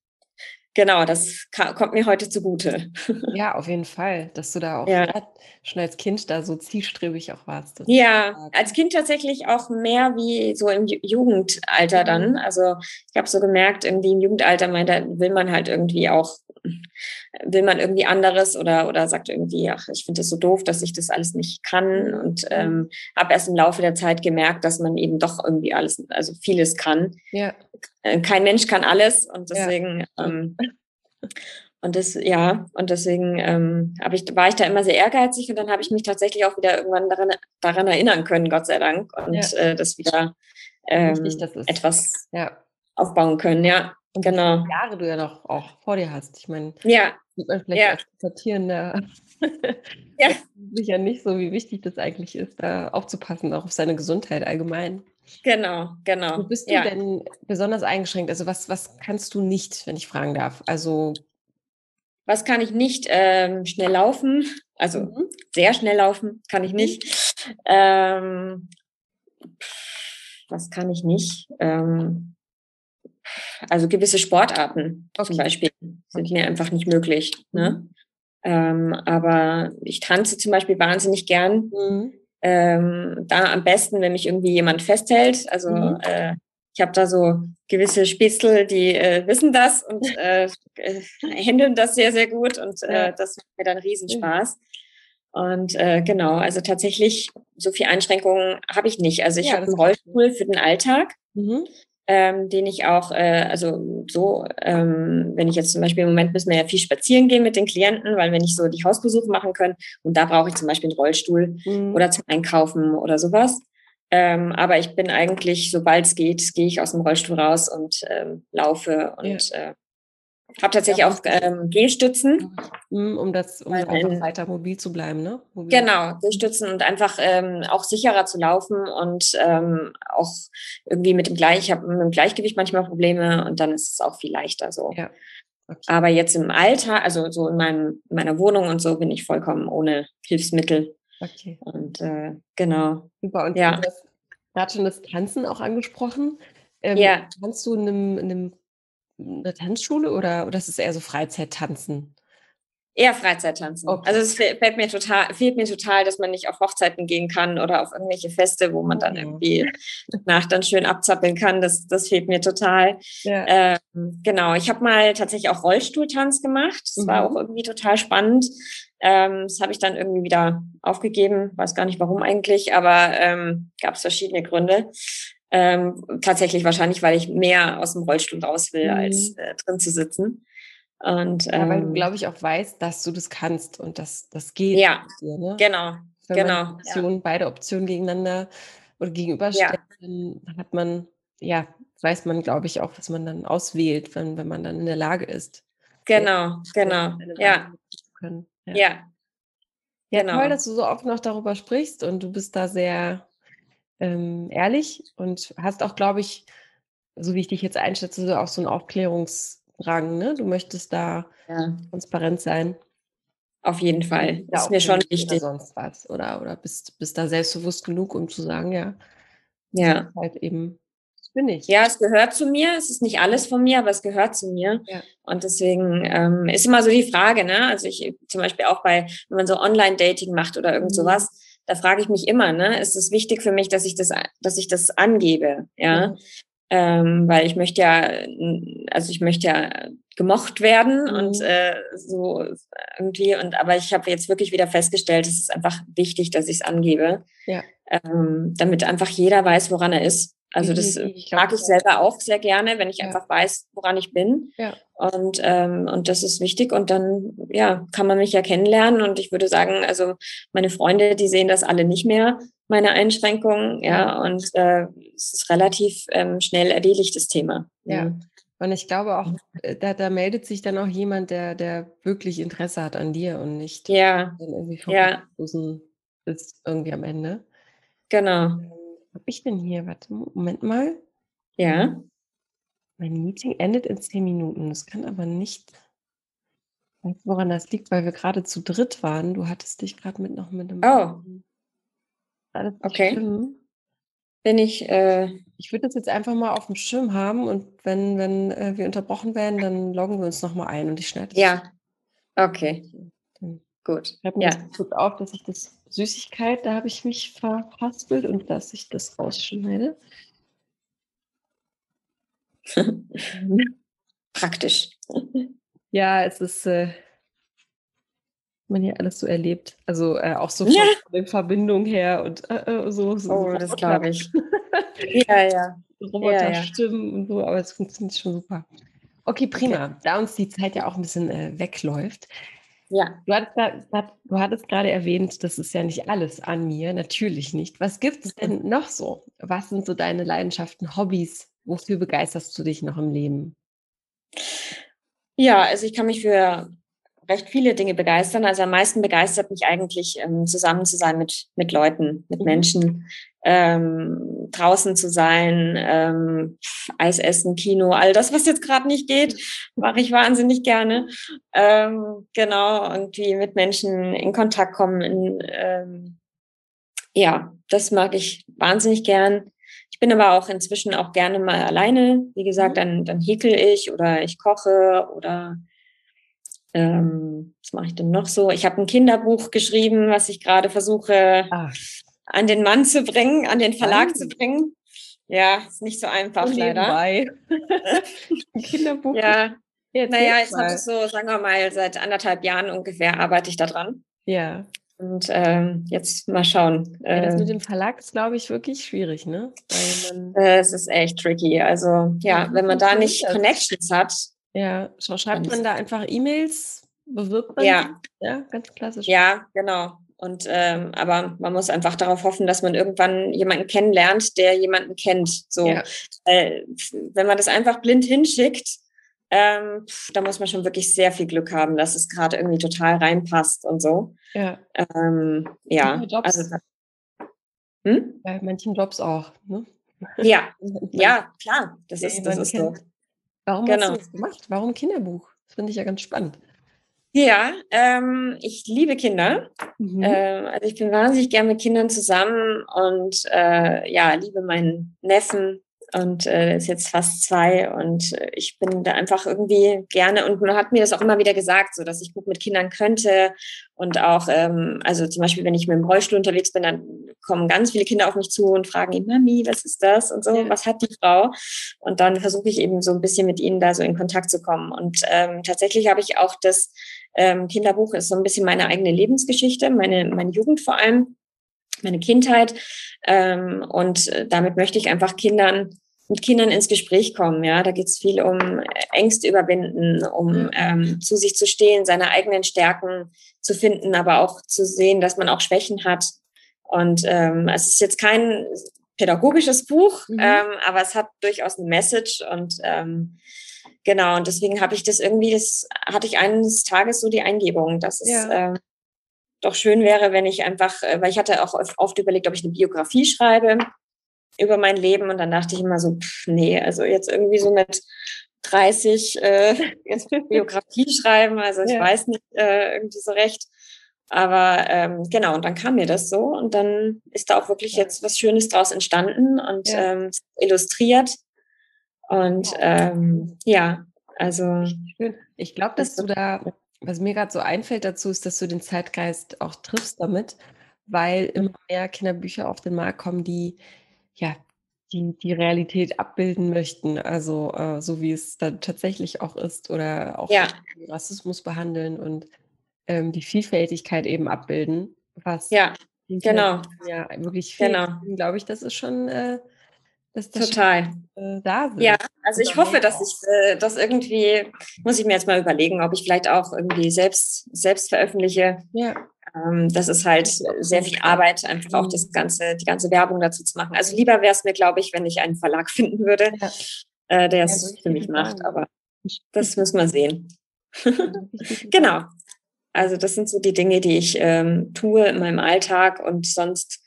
genau, das kommt mir heute zugute. Ja, auf jeden Fall, dass du da auch ja. schon als Kind da so zielstrebig auch warst. Ja, als Kind tatsächlich auch mehr wie so im Jugendalter dann. Mhm. Also ich habe so gemerkt, irgendwie im Jugendalter meint, da will man halt irgendwie auch will man irgendwie anderes oder, oder sagt irgendwie, ach, ich finde das so doof, dass ich das alles nicht kann und ähm, habe erst im Laufe der Zeit gemerkt, dass man eben doch irgendwie alles, also vieles kann. Ja. Äh, kein Mensch kann alles und deswegen ja. ähm, und das, ja, und deswegen ähm, ich, war ich da immer sehr ehrgeizig und dann habe ich mich tatsächlich auch wieder irgendwann daran, daran erinnern können, Gott sei Dank, und ja. äh, das wieder ähm, Wichtig, das etwas ja. aufbauen können, ja. Und genau. wie Jahre du ja noch auch vor dir hast. Ich meine, ja. sieht man vielleicht ja. als Sortierender ja. sicher nicht so, wie wichtig das eigentlich ist, da aufzupassen, auch auf seine Gesundheit allgemein. Genau, genau. Wo bist du ja. denn besonders eingeschränkt? Also was, was kannst du nicht, wenn ich fragen darf? Also was kann ich nicht? Ähm, schnell laufen, also mhm. sehr schnell laufen kann ich mhm. nicht. Ähm, was kann ich nicht? Ähm, also gewisse Sportarten okay. zum Beispiel sind okay. mir einfach nicht möglich. Ne? Mhm. Ähm, aber ich tanze zum Beispiel wahnsinnig gern. Mhm. Ähm, da am besten, wenn mich irgendwie jemand festhält. Also mhm. äh, ich habe da so gewisse Spätzle, die äh, wissen das und äh, äh, handeln das sehr, sehr gut und äh, das macht mir dann Riesenspaß. Und äh, genau, also tatsächlich so viel Einschränkungen habe ich nicht. Also ich ja, habe einen Rollstuhl für den Alltag. Mhm ähm, den ich auch, äh, also so, ähm, wenn ich jetzt zum Beispiel im Moment müssen wir ja viel spazieren gehen mit den Klienten, weil wir nicht so die Hausbesuche machen können und da brauche ich zum Beispiel einen Rollstuhl mhm. oder zum Einkaufen oder sowas. Ähm, aber ich bin eigentlich, sobald es geht, gehe ich aus dem Rollstuhl raus und ähm, laufe und ja. äh, habe tatsächlich auch ähm, Gehstützen. Mhm, um das, um einfach weiter mobil zu bleiben, ne? Mobil. Genau, Gehstützen und einfach ähm, auch sicherer zu laufen und ähm, auch irgendwie mit dem Gleich, ich habe mit dem Gleichgewicht manchmal Probleme und dann ist es auch viel leichter so. Ja. Okay. Aber jetzt im Alter, also so in, meinem, in meiner Wohnung und so, bin ich vollkommen ohne Hilfsmittel. Okay. Und äh, genau. Super. Und ja. du hast gerade schon das Tanzen auch angesprochen. Ähm, ja. Kannst du in einem, in einem eine Tanzschule oder, oder ist es eher so Freizeittanzen? Eher Freizeittanzen. Okay. Also es fällt mir total, fehlt mir total, dass man nicht auf Hochzeiten gehen kann oder auf irgendwelche Feste, wo man dann ja. irgendwie nach dann schön abzappeln kann. Das, das fehlt mir total. Ja. Ähm, genau. Ich habe mal tatsächlich auch Rollstuhltanz gemacht. Das mhm. war auch irgendwie total spannend. Ähm, das habe ich dann irgendwie wieder aufgegeben. Weiß gar nicht warum eigentlich, aber ähm, gab es verschiedene Gründe. Ähm, tatsächlich wahrscheinlich, weil ich mehr aus dem Rollstuhl raus will, mhm. als äh, drin zu sitzen. Und, ähm, ja, weil du, ähm glaube ich, auch weißt, dass du das kannst und dass das geht. Ja, dir, ne? genau. Wenn genau. Option, ja. beide Optionen gegeneinander oder gegenüberstellen, ja. dann hat man, ja, weiß man, glaube ich, auch, was man dann auswählt, wenn, wenn man dann in der Lage ist. Genau, genau. Ja. ja. Ja. Ja, genau. toll, dass du so oft noch darüber sprichst und du bist da sehr ähm, ehrlich und hast auch, glaube ich, so wie ich dich jetzt einschätze, auch so einen Aufklärungsdrang. Ne? Du möchtest da ja. transparent sein. Auf jeden Fall. Das ist mir schon wichtig. Oder sonst was. Oder, oder bist, bist da selbstbewusst genug, um zu sagen, ja. Ja. Halt eben, das bin ich. Ja, es gehört zu mir. Es ist nicht alles von mir, aber es gehört zu mir. Ja. Und deswegen ähm, ist immer so die Frage, ne? Also ich zum Beispiel auch bei, wenn man so Online-Dating macht oder irgend mhm. sowas, da frage ich mich immer, ne, ist es wichtig für mich, dass ich das, dass ich das angebe, ja, mhm. ähm, weil ich möchte ja, also ich möchte ja gemocht werden mhm. und äh, so irgendwie und aber ich habe jetzt wirklich wieder festgestellt, es ist einfach wichtig, dass ich es angebe, ja. ähm, damit einfach jeder weiß, woran er ist. Also das ich mag ich selber auch sehr gerne, wenn ich ja. einfach weiß, woran ich bin. Ja. Und, ähm, und das ist wichtig. Und dann ja, kann man mich ja kennenlernen. Und ich würde sagen, also meine Freunde, die sehen das alle nicht mehr, meine Einschränkungen. Ja, und äh, es ist relativ ähm, schnell erledigt, das Thema. Ja. Und ich glaube auch, äh, da, da meldet sich dann auch jemand, der, der wirklich Interesse hat an dir und nicht ja. irgendwie ja. ist irgendwie am Ende. Genau. Habe ich denn hier? Warte, Moment mal. Ja. Mein Meeting endet in zehn Minuten. Das kann aber nicht. Weißt woran das liegt? Weil wir gerade zu dritt waren. Du hattest dich gerade mit noch mit einem. Oh. Okay. Stimmen. Bin ich. Äh ich würde das jetzt einfach mal auf dem Schirm haben und wenn, wenn äh, wir unterbrochen werden, dann loggen wir uns nochmal ein und ich schneide. Ja. Okay. Gut. Ich mir ja. kurz auf, dass ich das Süßigkeit, da habe ich mich verhaspelt und dass ich das rausschneide. Praktisch. Ja, es ist, äh, man hier alles so erlebt. Also äh, auch so von, ja. der Verbindung her und äh, äh so. so. Oh, das glaube ich. ja, ja. Roboterstimmen ja, ja. und so, aber es funktioniert schon super. Okay, prima. Da uns die Zeit ja auch ein bisschen äh, wegläuft. Ja. Du hattest, du hattest gerade erwähnt, das ist ja nicht alles an mir, natürlich nicht. Was gibt es denn noch so? Was sind so deine Leidenschaften, Hobbys? Wofür begeisterst du dich noch im Leben? Ja, also ich kann mich für recht viele Dinge begeistern. Also am meisten begeistert mich eigentlich, ähm, zusammen zu sein mit, mit Leuten, mit mhm. Menschen, ähm, draußen zu sein, ähm, Eis essen, Kino, all das, was jetzt gerade nicht geht, mache ich wahnsinnig gerne. Ähm, genau, irgendwie mit Menschen in Kontakt kommen. In, ähm, ja, das mag ich wahnsinnig gern. Ich bin aber auch inzwischen auch gerne mal alleine. Wie gesagt, mhm. dann, dann häkel ich oder ich koche oder ähm, was mache ich denn noch so? Ich habe ein Kinderbuch geschrieben, was ich gerade versuche Ach. an den Mann zu bringen, an den Verlag Nein. zu bringen. Ja, ist nicht so einfach Und leider. ein Kinderbuch. Ja. Jetzt naja, jetzt habe ich so, sagen wir mal, seit anderthalb Jahren ungefähr arbeite ich da dran. Ja. Und ähm, jetzt mal schauen. Ja, das mit dem Verlag ist, glaube ich, wirklich schwierig, ne? Äh, es ist echt tricky. Also ja wenn man da nicht Connections hat, ja, schreibt man da einfach E-Mails, bewirbt man? Ja. Ja, ganz klassisch. Ja, genau. Und ähm, aber man muss einfach darauf hoffen, dass man irgendwann jemanden kennenlernt, der jemanden kennt. So, ja. äh, wenn man das einfach blind hinschickt, ähm, da muss man schon wirklich sehr viel Glück haben, dass es gerade irgendwie total reinpasst und so. Ja. Ähm, ja. Also, hm? Bei manchen Jobs auch. Ne? Ja, ja, klar. Das ist, das ist so. Warum genau. hast du genau. das gemacht? Warum Kinderbuch? Das finde ich ja ganz spannend. Ja, ähm, ich liebe Kinder. Mhm. Ähm, also ich bin wahnsinnig gern mit Kindern zusammen und äh, ja, liebe meinen Neffen und äh, ist jetzt fast zwei und äh, ich bin da einfach irgendwie gerne und man hat mir das auch immer wieder gesagt, so dass ich gut mit Kindern könnte und auch ähm, also zum Beispiel wenn ich mit dem Rollstuhl unterwegs bin, dann kommen ganz viele Kinder auf mich zu und fragen ihn Mami, was ist das und so, ja. was hat die Frau und dann versuche ich eben so ein bisschen mit ihnen da so in Kontakt zu kommen und ähm, tatsächlich habe ich auch das ähm, Kinderbuch ist so ein bisschen meine eigene Lebensgeschichte, meine meine Jugend vor allem meine Kindheit. Ähm, und äh, damit möchte ich einfach Kindern mit Kindern ins Gespräch kommen. Ja, da geht es viel um Ängste überwinden, um ähm, zu sich zu stehen, seine eigenen Stärken zu finden, aber auch zu sehen, dass man auch Schwächen hat. Und ähm, es ist jetzt kein pädagogisches Buch, mhm. ähm, aber es hat durchaus eine Message und ähm, genau. Und deswegen habe ich das irgendwie, das hatte ich eines Tages so die Eingebung, dass es ja. äh, doch schön wäre, wenn ich einfach, äh, weil ich hatte auch oft überlegt, ob ich eine Biografie schreibe über mein Leben und dann dachte ich immer so, pff, nee, also jetzt irgendwie so mit 30 äh, Biografie schreiben, also ich ja. weiß nicht äh, irgendwie so recht. Aber ähm, genau, und dann kam mir das so und dann ist da auch wirklich jetzt was Schönes draus entstanden und ja. ähm, illustriert. Und ähm, ja, also. Ich glaube, dass du da was mir gerade so einfällt dazu, ist, dass du den Zeitgeist auch triffst damit, weil immer mehr Kinderbücher auf den Markt kommen, die ja die, die Realität abbilden möchten, also äh, so wie es dann tatsächlich auch ist oder auch ja. Rassismus behandeln und ähm, die Vielfältigkeit eben abbilden, was ja genau ja wirklich fehlt. Genau. Glaube ich, das ist schon äh, dass das Total. Schon, äh, da sind. Ja, also ich hoffe, dass ich äh, das irgendwie, muss ich mir jetzt mal überlegen, ob ich vielleicht auch irgendwie selbst, selbst veröffentliche. Ja. Ähm, das ist halt sehr viel Arbeit, einfach auch mhm. das ganze, die ganze Werbung dazu zu machen. Also lieber wäre es mir, glaube ich, wenn ich einen Verlag finden würde. Ja. äh, der es für mich macht. Aber das müssen wir sehen. genau. Also das sind so die Dinge, die ich ähm, tue in meinem Alltag und sonst,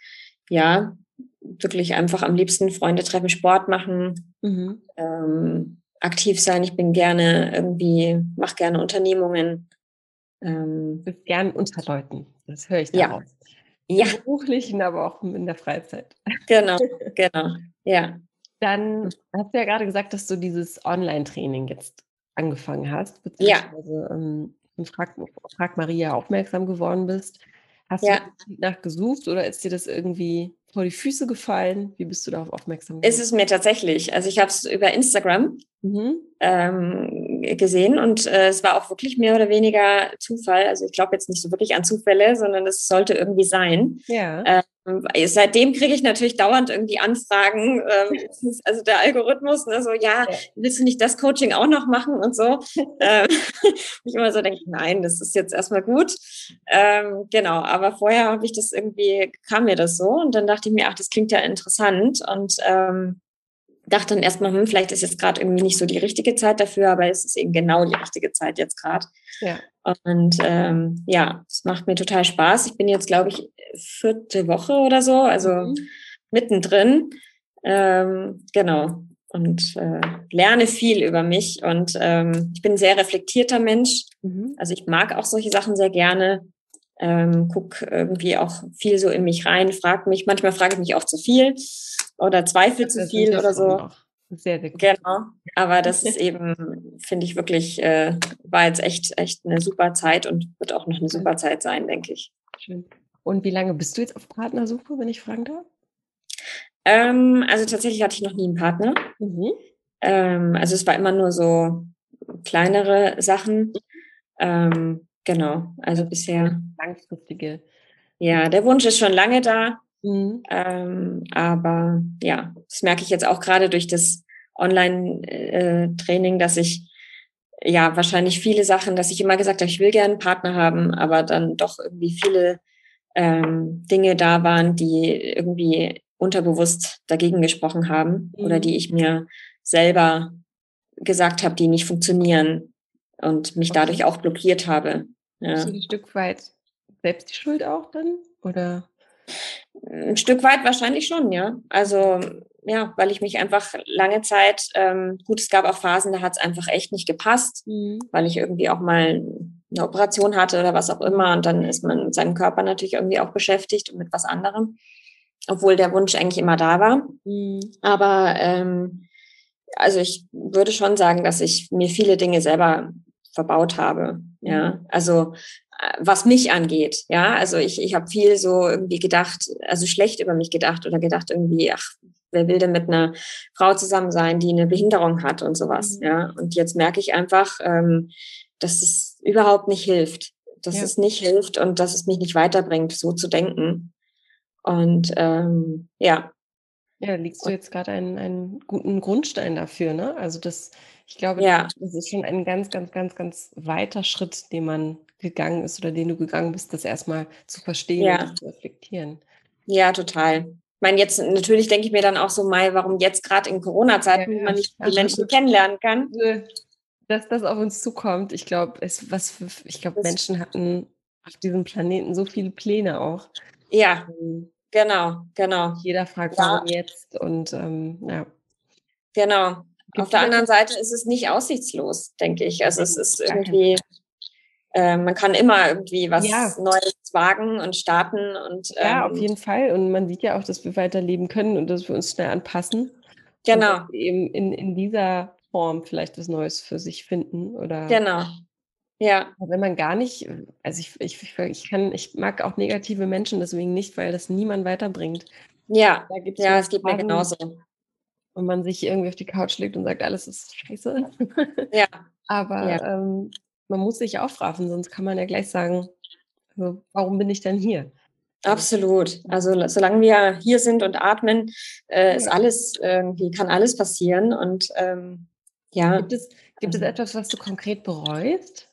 ja, wirklich einfach am liebsten Freunde treffen, Sport machen, mhm. ähm, aktiv sein. Ich bin gerne irgendwie, mache gerne Unternehmungen. Ähm, bist gern unter Leuten. Das höre ich daraus. Ja. Im beruflichen, aber auch in der Freizeit. Genau, genau. Ja. Dann hast du ja gerade gesagt, dass du dieses Online-Training jetzt angefangen hast, beziehungsweise ja. ähm, Frag, Frag Maria aufmerksam geworden bist. Hast ja. du nach gesucht oder ist dir das irgendwie vor die Füße gefallen? Wie bist du darauf aufmerksam geworden? Ist es mir tatsächlich. Also ich habe es über Instagram mhm. ähm, gesehen und äh, es war auch wirklich mehr oder weniger Zufall. Also ich glaube jetzt nicht so wirklich an Zufälle, sondern es sollte irgendwie sein. Ja. Ähm, seitdem kriege ich natürlich dauernd irgendwie Anfragen. Ähm, also der Algorithmus, ne, so ja, willst du nicht das Coaching auch noch machen und so? ähm, ich immer so denke, nein, das ist jetzt erstmal gut. Ähm, genau, aber vorher habe ich das irgendwie, kam mir das so und dann dachte ich mir, ach, das klingt ja interessant und ähm, dachte dann erstmal, hm, vielleicht ist jetzt gerade irgendwie nicht so die richtige Zeit dafür, aber es ist eben genau die richtige Zeit jetzt gerade. Ja. Und ähm, ja, es macht mir total Spaß. Ich bin jetzt, glaube ich, vierte Woche oder so, also mhm. mittendrin. Ähm, genau. Und äh, lerne viel über mich. Und ähm, ich bin ein sehr reflektierter Mensch. Mhm. Also ich mag auch solche Sachen sehr gerne. Ähm, guck irgendwie auch viel so in mich rein, frag mich, manchmal frage ich mich auch zu viel oder zweifle zu viel oder so. Sehr, sehr gut. Genau. Aber das ist eben, finde ich wirklich, äh, war jetzt echt, echt eine super Zeit und wird auch noch eine super Zeit sein, denke ich. Schön. Und wie lange bist du jetzt auf Partnersuche, wenn ich fragen darf? Ähm, also tatsächlich hatte ich noch nie einen Partner. Mhm. Ähm, also es war immer nur so kleinere Sachen. Ähm, genau, also bisher. Langfristige. Ja, der Wunsch ist schon lange da. Mhm. Ähm, aber ja, das merke ich jetzt auch gerade durch das Online-Training, äh, dass ich ja wahrscheinlich viele Sachen, dass ich immer gesagt habe, ich will gerne einen Partner haben, aber dann doch irgendwie viele ähm, Dinge da waren, die irgendwie unterbewusst dagegen gesprochen haben mhm. oder die ich mir selber gesagt habe, die nicht funktionieren und mich dadurch auch blockiert habe. Ja. Ein Stück weit selbst die Schuld auch dann? Oder? Ein Stück weit wahrscheinlich schon, ja. Also ja, weil ich mich einfach lange Zeit, ähm, gut, es gab auch Phasen, da hat es einfach echt nicht gepasst, mhm. weil ich irgendwie auch mal eine Operation hatte oder was auch immer. Und dann ist man mit seinem Körper natürlich irgendwie auch beschäftigt und mit was anderem, obwohl der Wunsch eigentlich immer da war. Mhm. Aber ähm, also ich würde schon sagen, dass ich mir viele Dinge selber verbaut habe. Ja, mhm. also was mich angeht. Ja, also ich, ich habe viel so irgendwie gedacht, also schlecht über mich gedacht oder gedacht irgendwie, ach, wer will denn mit einer Frau zusammen sein, die eine Behinderung hat und sowas. Mhm. Ja, und jetzt merke ich einfach, ähm, dass es überhaupt nicht hilft, dass ja. es nicht hilft und dass es mich nicht weiterbringt, so zu denken. Und ähm, ja. Ja, liegst du jetzt gerade einen, einen guten Grundstein dafür, ne? Also das, ich glaube, ja. das ist schon ein ganz, ganz, ganz, ganz weiter Schritt, den man gegangen ist oder den du gegangen bist, das erstmal zu verstehen ja. und zu reflektieren. Ja, total. Ich meine, jetzt natürlich denke ich mir dann auch so, Mai, warum jetzt gerade in Corona-Zeiten ja, ja. man nicht die Menschen kennenlernen kann. Dass das auf uns zukommt. Ich glaube, es was ich glaube, Menschen hatten auf diesem Planeten so viele Pläne auch. Ja, ähm, genau, genau. Jeder fragt, warum jetzt und ähm, ja. Genau. Gibt auf der anderen Seite ist es nicht aussichtslos, denke ich. Also es ist irgendwie äh, man kann immer irgendwie was ja. Neues wagen und starten und ähm, ja, auf jeden Fall. Und man sieht ja auch, dass wir weiterleben können und dass wir uns schnell anpassen. Genau. Und eben in, in dieser Form vielleicht was Neues für sich finden oder. Genau. Ja. Wenn man gar nicht, also ich, ich, ich kann, ich mag auch negative Menschen deswegen nicht, weil das niemand weiterbringt. Ja, ja, es geht mir genauso. Und man sich irgendwie auf die Couch legt und sagt, alles ist scheiße. Ja. Aber ja. Ähm, man muss sich aufraffen, sonst kann man ja gleich sagen, also, warum bin ich denn hier? Absolut. Also solange wir hier sind und atmen, äh, ist alles irgendwie kann alles passieren und ähm, ja. Gibt es gibt es etwas, was du konkret bereust?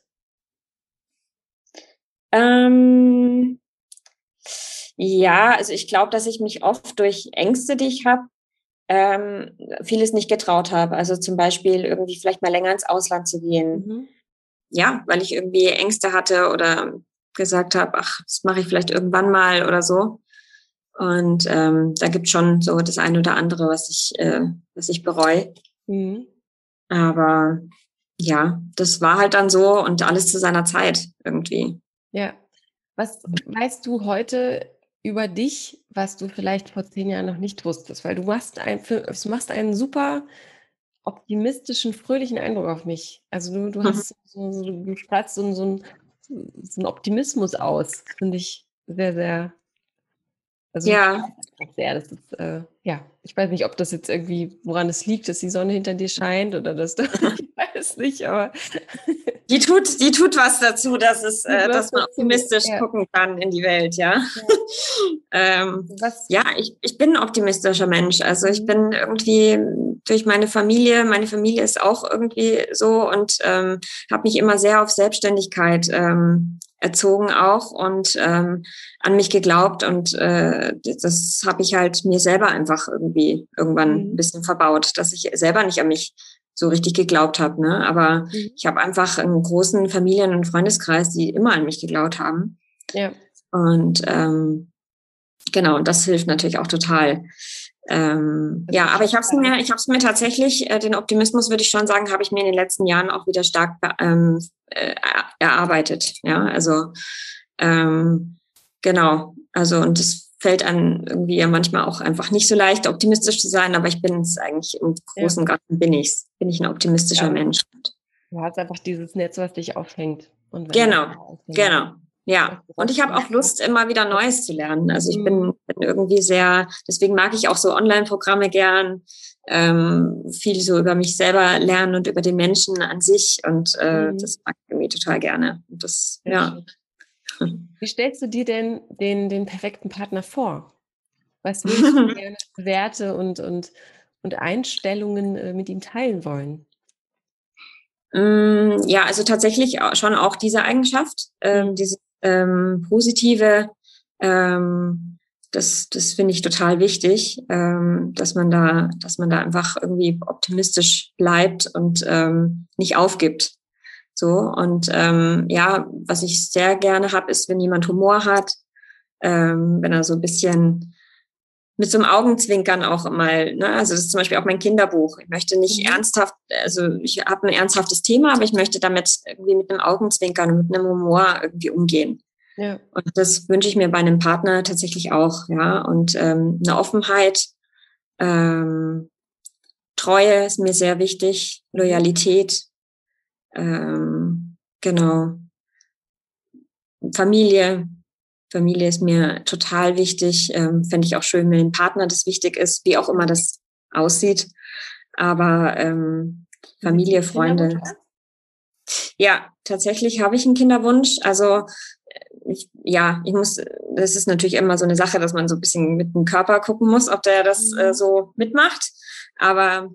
Ähm, ja, also ich glaube, dass ich mich oft durch Ängste, die ich habe, ähm, vieles nicht getraut habe. Also zum Beispiel irgendwie vielleicht mal länger ins Ausland zu gehen. Mhm. Ja, weil ich irgendwie Ängste hatte oder gesagt habe, ach, das mache ich vielleicht irgendwann mal oder so. Und ähm, da gibt schon so das eine oder andere, was ich, äh, was ich bereue. Mhm. Aber ja, das war halt dann so und alles zu seiner Zeit irgendwie. Ja. Was weißt du heute über dich, was du vielleicht vor zehn Jahren noch nicht wusstest? Weil du machst, ein, du machst einen super optimistischen, fröhlichen Eindruck auf mich. Also du, du mhm. hast so, so, du strahlst so, so, so einen Optimismus aus. Finde ich sehr, sehr also ja. Sehr, das ist, äh, ja, ich weiß nicht, ob das jetzt irgendwie, woran es liegt, dass die Sonne hinter dir scheint oder dass du, ich weiß nicht, aber. Die tut, die tut was dazu, dass es, äh, dass man optimistisch ja. gucken kann in die Welt, ja. Ja, ähm, ja ich, ich bin ein optimistischer Mensch. Also ich mhm. bin irgendwie durch meine Familie, meine Familie ist auch irgendwie so und ähm, habe mich immer sehr auf Selbstständigkeit ähm, erzogen auch und ähm, an mich geglaubt und äh, das habe ich halt mir selber einfach irgendwie irgendwann mhm. ein bisschen verbaut, dass ich selber nicht an mich so richtig geglaubt habe. Ne? Aber mhm. ich habe einfach einen großen Familien- und Freundeskreis, die immer an mich geglaubt haben. Ja. Und ähm, genau, und das hilft natürlich auch total. Ähm, ja, aber ich habe es mir, ich habe es mir tatsächlich, äh, den Optimismus würde ich schon sagen, habe ich mir in den letzten Jahren auch wieder stark ähm, äh, erarbeitet. Ja, also ähm, genau, also und es fällt einem irgendwie ja manchmal auch einfach nicht so leicht, optimistisch zu sein, aber ich bin es eigentlich im großen ja. Ganzen bin ich bin ich ein optimistischer ja. Mensch. Du hast einfach dieses Netz, was dich aufhängt. genau, genau. Ja, und ich habe auch Lust, immer wieder Neues zu lernen. Also ich bin, mhm. bin irgendwie sehr, deswegen mag ich auch so Online-Programme gern, ähm, viel so über mich selber lernen und über den Menschen an sich. Und äh, mhm. das mag ich irgendwie total gerne. Und das, ja. Wie stellst du dir denn den, den perfekten Partner vor? Was würdest du gerne Werte und, und, und Einstellungen äh, mit ihm teilen wollen? Mm, ja, also tatsächlich schon auch diese Eigenschaft, ähm, mhm. diese ähm, positive, ähm, das, das finde ich total wichtig, ähm, dass man da, dass man da einfach irgendwie optimistisch bleibt und ähm, nicht aufgibt. So und ähm, ja, was ich sehr gerne habe, ist, wenn jemand Humor hat, ähm, wenn er so ein bisschen mit so einem Augenzwinkern auch mal, ne? also das ist zum Beispiel auch mein Kinderbuch. Ich möchte nicht mhm. ernsthaft, also ich habe ein ernsthaftes Thema, aber ich möchte damit irgendwie mit einem Augenzwinkern und mit einem Humor irgendwie umgehen. Ja. Und das wünsche ich mir bei einem Partner tatsächlich auch, ja. Und ähm, eine Offenheit, ähm, Treue ist mir sehr wichtig, Loyalität, ähm, genau. Familie, Familie ist mir total wichtig. Ähm, Fände ich auch schön, wenn ein Partner das wichtig ist, wie auch immer das aussieht. Aber ähm, Familie, Freunde. Ja, tatsächlich habe ich einen Kinderwunsch. Also ich, ja, ich muss, das ist natürlich immer so eine Sache, dass man so ein bisschen mit dem Körper gucken muss, ob der das äh, mhm. so mitmacht. Aber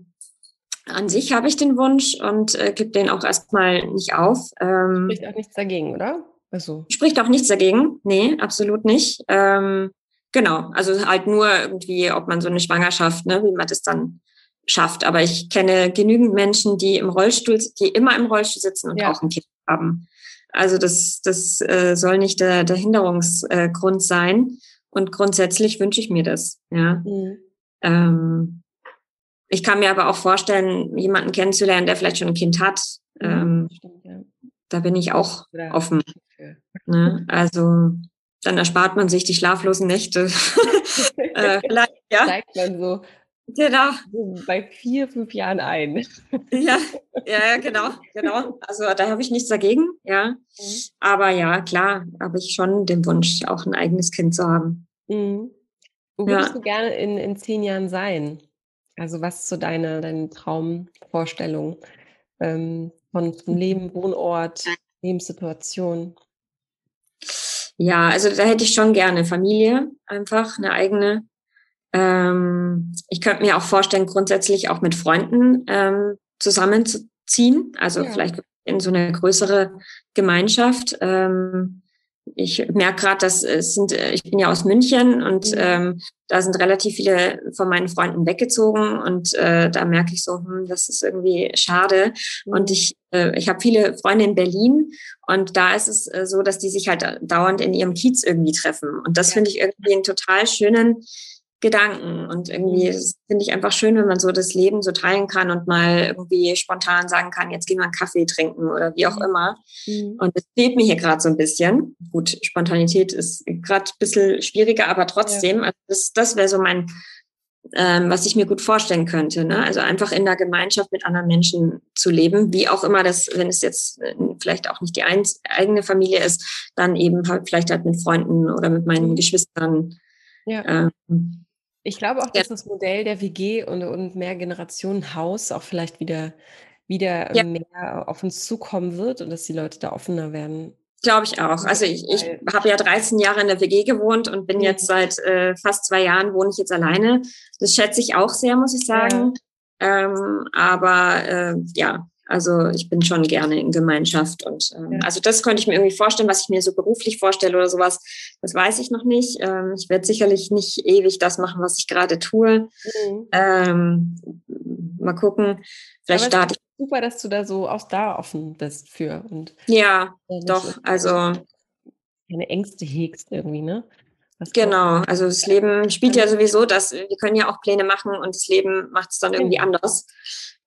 an sich habe ich den Wunsch und äh, gebe den auch erstmal nicht auf. Ähm, Spricht auch nichts dagegen, oder? Also. Spricht auch nichts dagegen. Nee, absolut nicht. Ähm, genau. Also halt nur irgendwie, ob man so eine Schwangerschaft, ne, wie man das dann schafft. Aber ich kenne genügend Menschen, die im Rollstuhl, die immer im Rollstuhl sitzen und ja. auch ein Kind haben. Also das, das äh, soll nicht der, der Hinderungsgrund sein. Und grundsätzlich wünsche ich mir das. Ja. Mhm. Ähm, ich kann mir aber auch vorstellen, jemanden kennenzulernen, der vielleicht schon ein Kind hat. Mhm, ähm. Da bin ich auch offen. Ne? Also dann erspart man sich die schlaflosen Nächte. äh, vielleicht, ja. Steigt man so Genau. Bei vier, fünf Jahren ein. Ja, ja, genau, genau. Also da habe ich nichts dagegen, ja. Mhm. Aber ja, klar, habe ich schon den Wunsch, auch ein eigenes Kind zu haben. Mhm. Wo würdest ja. du gerne in, in zehn Jahren sein? Also was ist so deine, deine Traumvorstellung ähm, von, von Leben, Wohnort, Lebenssituation? Ja, also da hätte ich schon gerne Familie, einfach eine eigene ähm, ich könnte mir auch vorstellen, grundsätzlich auch mit Freunden ähm, zusammenzuziehen, also ja. vielleicht in so eine größere Gemeinschaft. Ähm, ich merke gerade, dass es sind, äh, ich bin ja aus München und mhm. ähm, da sind relativ viele von meinen Freunden weggezogen und äh, da merke ich so, hm, das ist irgendwie schade. Mhm. Und ich, äh, ich habe viele Freunde in Berlin und da ist es äh, so, dass die sich halt dauernd in ihrem Kiez irgendwie treffen. Und das ja. finde ich irgendwie einen total schönen Gedanken. Und irgendwie mhm. finde ich einfach schön, wenn man so das Leben so teilen kann und mal irgendwie spontan sagen kann, jetzt gehen wir einen Kaffee trinken oder wie auch mhm. immer. Mhm. Und das fehlt mir hier gerade so ein bisschen. Gut, Spontanität ist gerade ein bisschen schwieriger, aber trotzdem, ja. also das, das wäre so mein, ähm, was ich mir gut vorstellen könnte. Ne? Also einfach in der Gemeinschaft mit anderen Menschen zu leben, wie auch immer das, wenn es jetzt äh, vielleicht auch nicht die ein, eigene Familie ist, dann eben halt vielleicht halt mit Freunden oder mit meinen mhm. Geschwistern. Ja. Ähm, ich glaube auch, dass das Modell der WG und, und mehr Generationen Haus auch vielleicht wieder, wieder ja. mehr auf uns zukommen wird und dass die Leute da offener werden. Glaube ich auch. Also ich, ich habe ja 13 Jahre in der WG gewohnt und bin jetzt seit äh, fast zwei Jahren wohne ich jetzt alleine. Das schätze ich auch sehr, muss ich sagen. Ja. Ähm, aber äh, ja, also ich bin schon gerne in Gemeinschaft und ähm, ja. also das könnte ich mir irgendwie vorstellen, was ich mir so beruflich vorstelle oder sowas. Das weiß ich noch nicht. Ähm, ich werde sicherlich nicht ewig das machen, was ich gerade tue. Mhm. Ähm, mal gucken. Vielleicht starte ich. Super, dass du da so auch da offen bist für und ja, doch. Also keine Ängste hegst irgendwie, ne? Das genau, also das Leben spielt ja sowieso das, wir können ja auch Pläne machen und das Leben macht es dann irgendwie anders.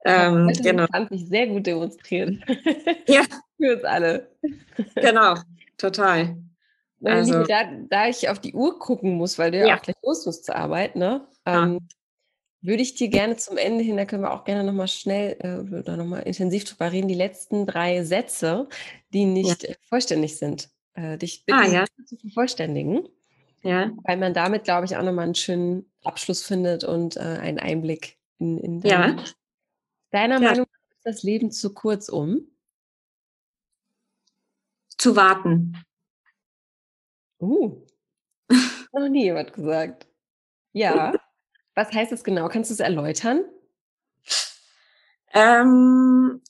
Ähm, genau. sich sehr gut demonstrieren. Ja. Für uns alle. Genau, total. Also, Liebe, da, da, ich auf die Uhr gucken muss, weil du ja, ja auch gleich los musst zur Arbeit, ne? Ähm, würde ich dir gerne zum Ende hin, da können wir auch gerne nochmal schnell äh, oder nochmal intensiv drüber reden, die letzten drei Sätze, die nicht ja. vollständig sind, äh, dich bitten, ah, ja. zu vervollständigen. Ja. Weil man damit, glaube ich, auch nochmal einen schönen Abschluss findet und äh, einen Einblick in, in deine ja. Deiner ja. Meinung nach ist das Leben zu kurz um? Zu warten. Uh, noch nie jemand gesagt. Ja. Was heißt das genau? Kannst du es erläutern? Ähm,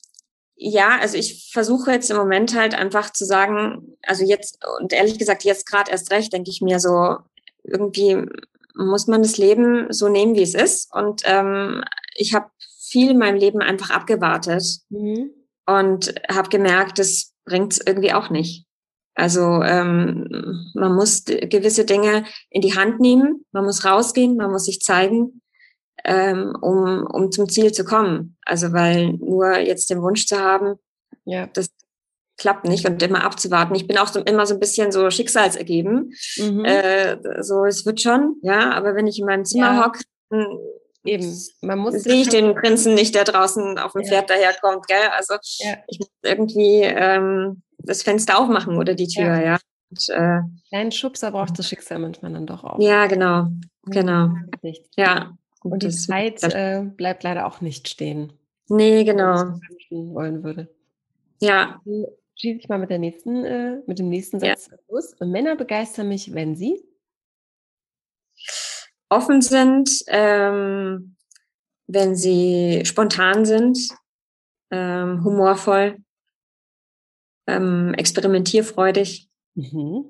ja, also ich versuche jetzt im Moment halt einfach zu sagen, also jetzt, und ehrlich gesagt, jetzt gerade erst recht, denke ich mir so, irgendwie muss man das Leben so nehmen, wie es ist. Und ähm, ich habe viel in meinem Leben einfach abgewartet mhm. und habe gemerkt, das bringt es irgendwie auch nicht. Also ähm, man muss gewisse Dinge in die Hand nehmen, man muss rausgehen, man muss sich zeigen, ähm, um, um zum Ziel zu kommen. Also weil nur jetzt den Wunsch zu haben, ja. das klappt nicht und immer abzuwarten. Ich bin auch so, immer so ein bisschen so schicksalsergeben. Mhm. Äh, so, es wird schon, ja, aber wenn ich in meinem Zimmer ja. hocke, Eben, man muss. Sehe ich den Prinzen nicht, der draußen auf dem ja. Pferd daherkommt, gell? Also ja. ich muss irgendwie ähm, das Fenster aufmachen oder die Tür, ja. ja. Und, äh, Kleinen Schubser braucht das Schicksal manchmal dann doch auch. Ja, genau, genau. Ja. Und, und die Zeit äh, bleibt leider auch nicht stehen. Nee, genau. wollen würde. Ja. Schieße ich mal mit der nächsten, äh, mit dem nächsten Satz los. Männer begeistern mich, wenn sie offen sind, ähm, wenn sie spontan sind, ähm, humorvoll, ähm, experimentierfreudig. Mhm.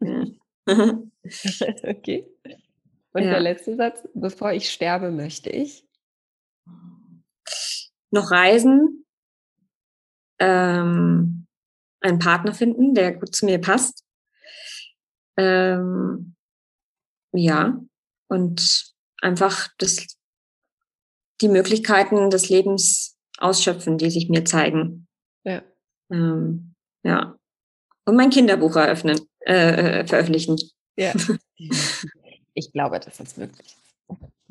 okay. Und ja. der letzte Satz, bevor ich sterbe, möchte ich noch reisen, ähm, einen Partner finden, der gut zu mir passt. Ähm, ja, und einfach das, die Möglichkeiten des Lebens ausschöpfen, die sich mir zeigen. Ja. Ähm, ja. Und mein Kinderbuch eröffnen, äh, äh veröffentlichen. Ja. Ich glaube, das ist möglich.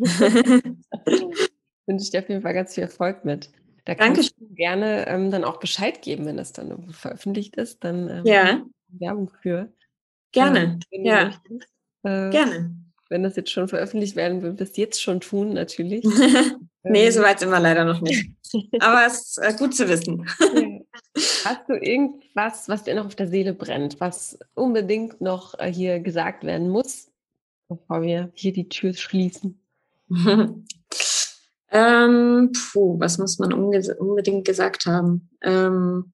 Wünsche ich dir auf jeden Fall ganz viel Erfolg mit. Da kannst Danke. du gerne ähm, dann auch Bescheid geben, wenn das dann veröffentlicht ist. Dann ähm, ja. Werbung für. Gerne. ja. Äh, gerne wenn das jetzt schon veröffentlicht werden will, das jetzt schon tun, natürlich. nee, ähm. soweit sind wir leider noch nicht. Aber es ist äh, gut zu wissen. Hast du irgendwas, was dir noch auf der Seele brennt, was unbedingt noch äh, hier gesagt werden muss, bevor wir hier die Tür schließen? ähm, puh, was muss man unbedingt gesagt haben? Ähm,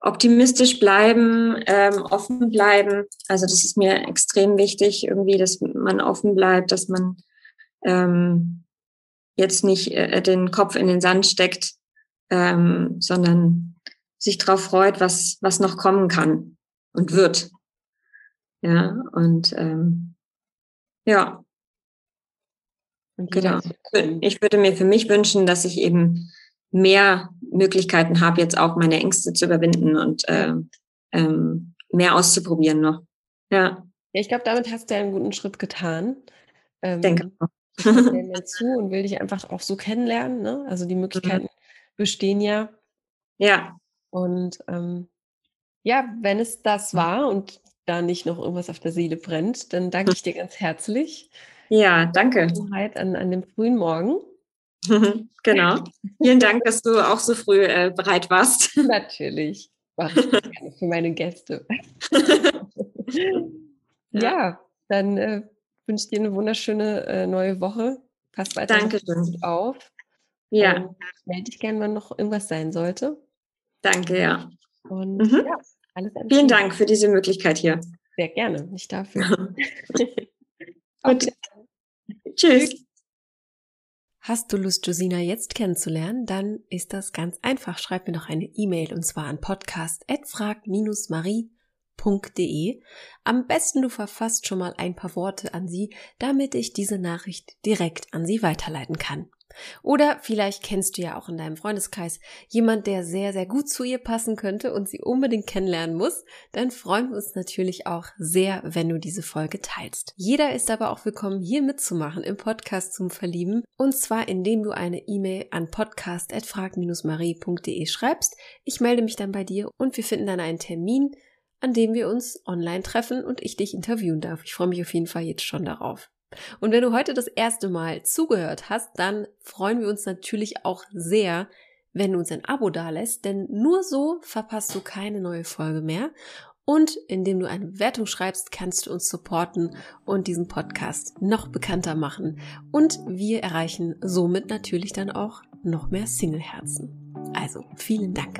optimistisch bleiben, ähm, offen bleiben. Also das ist mir extrem wichtig, irgendwie, dass man offen bleibt, dass man ähm, jetzt nicht äh, den Kopf in den Sand steckt, ähm, sondern sich darauf freut, was, was noch kommen kann und wird. Ja, und ähm, ja. Genau. Ich würde mir für mich wünschen, dass ich eben mehr Möglichkeiten habe, jetzt auch meine Ängste zu überwinden und äh, ähm, mehr auszuprobieren noch. Ja. Ja, ich glaube, damit hast du einen guten Schritt getan. Ähm, Denke auch. Ich mir zu und will dich einfach auch so kennenlernen. Ne? Also die mhm. Möglichkeiten mhm. bestehen ja. Ja. Und ähm, ja, wenn es das war und da nicht noch irgendwas auf der Seele brennt, dann danke ich dir ganz herzlich. Ja, danke. An, an dem frühen Morgen. genau. Vielen Dank, dass du auch so früh äh, bereit warst. Natürlich. Mache ich gerne für meine Gäste. ja, dann äh, wünsche ich dir eine wunderschöne äh, neue Woche. Pass weiter gut auf. Ja. Und melde dich gerne, wenn noch irgendwas sein sollte. Danke, ja. Und mhm. ja, alles Vielen Dank für diese Möglichkeit hier. Sehr gerne, nicht dafür. Gut. Tschüss. Hast du Lust, Josina jetzt kennenzulernen? Dann ist das ganz einfach. Schreib mir doch eine E-Mail und zwar an podcast.frag-marie.de. Am besten du verfasst schon mal ein paar Worte an sie, damit ich diese Nachricht direkt an sie weiterleiten kann. Oder vielleicht kennst du ja auch in deinem Freundeskreis jemand, der sehr, sehr gut zu ihr passen könnte und sie unbedingt kennenlernen muss. Dann freuen wir uns natürlich auch sehr, wenn du diese Folge teilst. Jeder ist aber auch willkommen, hier mitzumachen im Podcast zum Verlieben. Und zwar, indem du eine E-Mail an podcast.frag-marie.de schreibst. Ich melde mich dann bei dir und wir finden dann einen Termin, an dem wir uns online treffen und ich dich interviewen darf. Ich freue mich auf jeden Fall jetzt schon darauf. Und wenn du heute das erste Mal zugehört hast, dann freuen wir uns natürlich auch sehr, wenn du uns ein Abo dalässt, denn nur so verpasst du keine neue Folge mehr. Und indem du eine Bewertung schreibst, kannst du uns supporten und diesen Podcast noch bekannter machen. Und wir erreichen somit natürlich dann auch noch mehr Singleherzen. Also vielen Dank.